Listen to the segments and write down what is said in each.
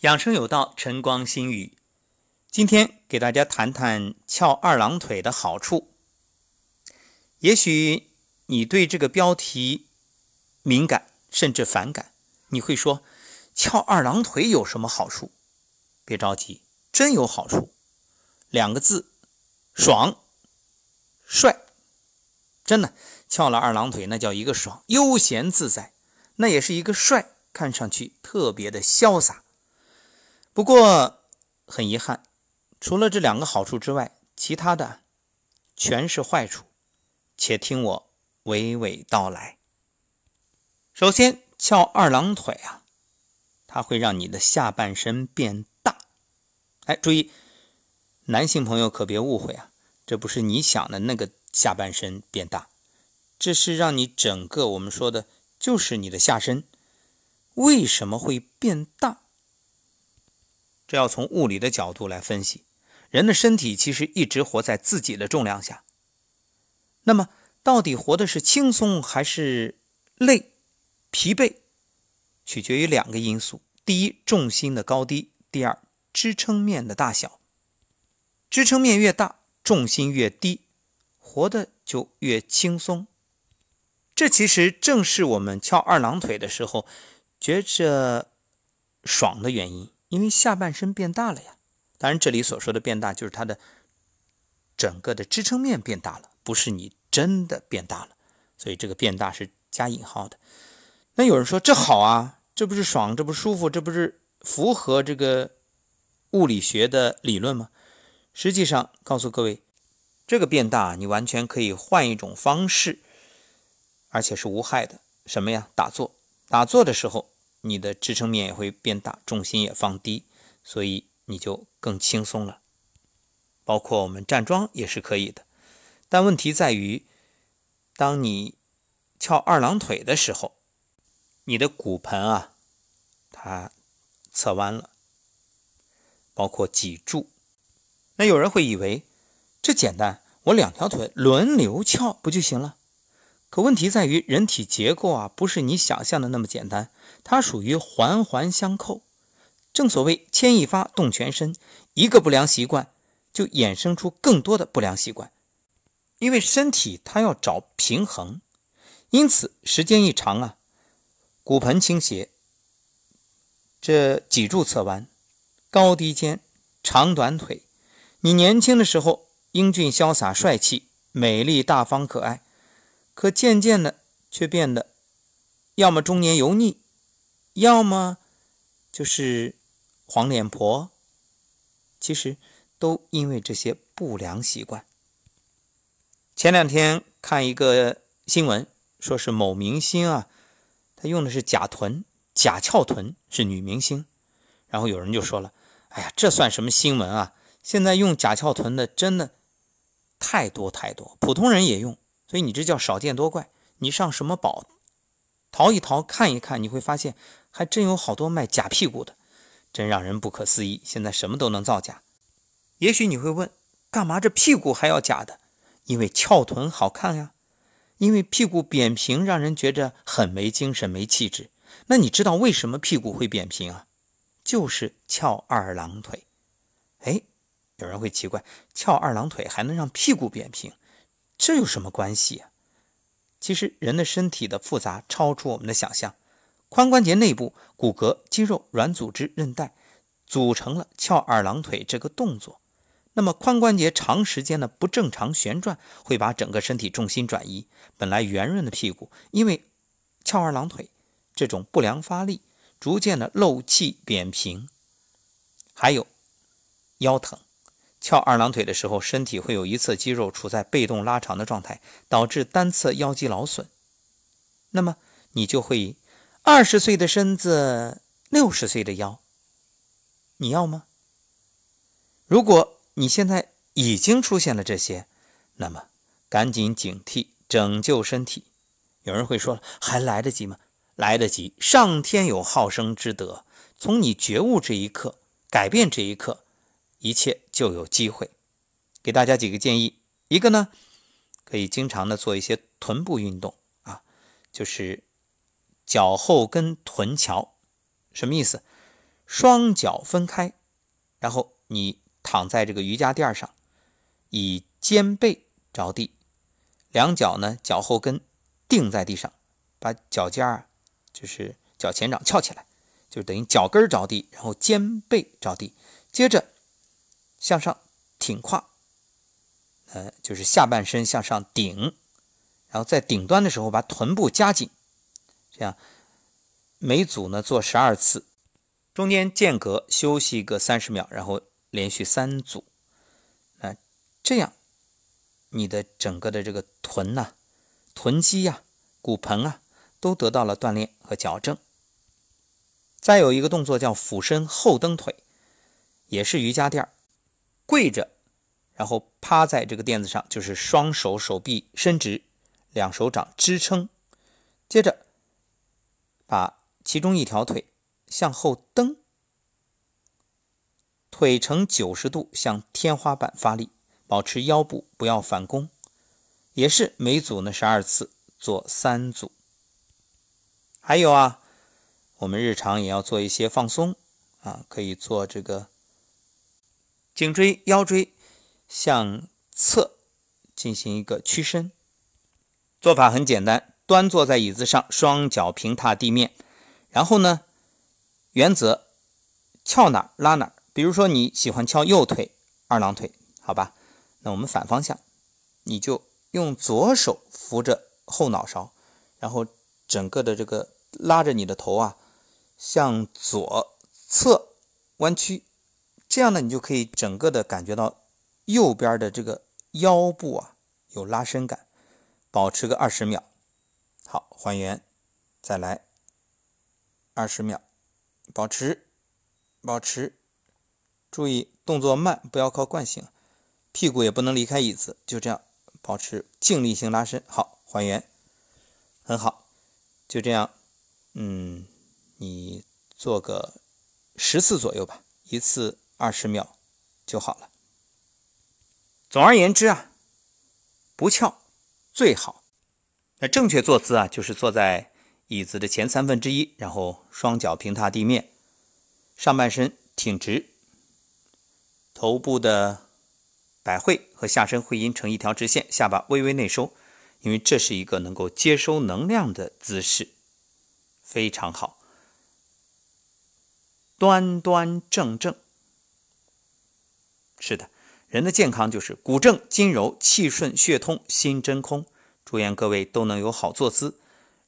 养生有道，晨光心语。今天给大家谈谈翘二郎腿的好处。也许你对这个标题敏感甚至反感，你会说翘二郎腿有什么好处？别着急，真有好处。两个字：爽、帅。真的，翘了二郎腿那叫一个爽，悠闲自在；那也是一个帅，看上去特别的潇洒。不过很遗憾，除了这两个好处之外，其他的全是坏处。且听我娓娓道来。首先，翘二郎腿啊，它会让你的下半身变大。哎，注意，男性朋友可别误会啊，这不是你想的那个下半身变大，这是让你整个我们说的就是你的下身为什么会变大？这要从物理的角度来分析，人的身体其实一直活在自己的重量下。那么，到底活的是轻松还是累、疲惫，取决于两个因素：第一，重心的高低；第二，支撑面的大小。支撑面越大，重心越低，活的就越轻松。这其实正是我们翘二郎腿的时候觉着爽的原因。因为下半身变大了呀，当然这里所说的变大就是它的整个的支撑面变大了，不是你真的变大了，所以这个变大是加引号的。那有人说这好啊，这不是爽，这不舒服，这不是符合这个物理学的理论吗？实际上告诉各位，这个变大你完全可以换一种方式，而且是无害的。什么呀？打坐，打坐的时候。你的支撑面也会变大，重心也放低，所以你就更轻松了。包括我们站桩也是可以的，但问题在于，当你翘二郎腿的时候，你的骨盆啊，它侧弯了，包括脊柱。那有人会以为这简单，我两条腿轮流翘不就行了？可问题在于，人体结构啊，不是你想象的那么简单，它属于环环相扣。正所谓牵一发动全身，一个不良习惯就衍生出更多的不良习惯。因为身体它要找平衡，因此时间一长啊，骨盆倾斜，这脊柱侧弯，高低肩，长短腿。你年轻的时候英俊潇洒、帅气、美丽大方、可爱。可渐渐的，却变得要么中年油腻，要么就是黄脸婆。其实都因为这些不良习惯。前两天看一个新闻，说是某明星啊，他用的是假臀、假翘臀，是女明星。然后有人就说了：“哎呀，这算什么新闻啊？现在用假翘臀的真的太多太多，普通人也用。”所以你这叫少见多怪。你上什么宝淘一淘看一看，你会发现还真有好多卖假屁股的，真让人不可思议。现在什么都能造假。也许你会问，干嘛这屁股还要假的？因为翘臀好看呀，因为屁股扁平让人觉着很没精神、没气质。那你知道为什么屁股会扁平啊？就是翘二郎腿。哎，有人会奇怪，翘二郎腿还能让屁股扁平？这有什么关系啊？其实人的身体的复杂超出我们的想象。髋关节内部骨骼、肌肉、软组织、韧带组成了翘二郎腿这个动作。那么髋关节长时间的不正常旋转，会把整个身体重心转移。本来圆润的屁股，因为翘二郎腿这种不良发力，逐渐的漏气扁平。还有腰疼。翘二郎腿的时候，身体会有一侧肌肉处在被动拉长的状态，导致单侧腰肌劳损。那么你就会二十岁的身子，六十岁的腰，你要吗？如果你现在已经出现了这些，那么赶紧警惕，拯救身体。有人会说了，还来得及吗？来得及，上天有好生之德，从你觉悟这一刻，改变这一刻。一切就有机会，给大家几个建议。一个呢，可以经常的做一些臀部运动啊，就是脚后跟臀桥，什么意思？双脚分开，然后你躺在这个瑜伽垫上，以肩背着地，两脚呢脚后跟定在地上，把脚尖儿就是脚前掌翘起来，就等于脚跟着地，然后肩背着地，接着向上挺胯，呃，就是下半身向上顶，然后在顶端的时候把臀部夹紧，这样每组呢做十二次。中间间隔休息个三十秒，然后连续三组，那这样你的整个的这个臀呐、臀肌呀、骨盆啊都得到了锻炼和矫正。再有一个动作叫俯身后蹬腿，也是瑜伽垫儿跪着，然后趴在这个垫子上，就是双手手臂伸直，两手掌支撑，接着把其中一条腿。向后蹬，腿呈九十度向天花板发力，保持腰部不要反弓，也是每组呢十二次，做三组。还有啊，我们日常也要做一些放松啊，可以做这个颈椎、腰椎向侧进行一个屈伸，做法很简单，端坐在椅子上，双脚平踏地面，然后呢。原则，翘哪拉哪。比如说你喜欢翘右腿二郎腿，好吧？那我们反方向，你就用左手扶着后脑勺，然后整个的这个拉着你的头啊，向左侧弯曲，这样呢，你就可以整个的感觉到右边的这个腰部啊有拉伸感。保持个二十秒，好，还原，再来二十秒。保持，保持，注意动作慢，不要靠惯性，屁股也不能离开椅子，就这样保持静力性拉伸。好，还原，很好，就这样，嗯，你做个十次左右吧，一次二十秒就好了。总而言之啊，不翘最好。那正确坐姿啊，就是坐在。椅子的前三分之一，然后双脚平踏地面，上半身挺直，头部的百会和下身会阴成一条直线，下巴微微内收，因为这是一个能够接收能量的姿势，非常好，端端正正。是的，人的健康就是骨正筋柔，气顺血通，心真空。祝愿各位都能有好坐姿。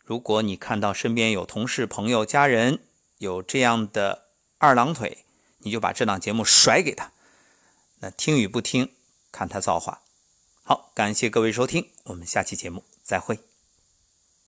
如果你看到身边有同事、朋友、家人有这样的二郎腿，你就把这档节目甩给他。那听与不听，看他造化。好，感谢各位收听，我们下期节目再会。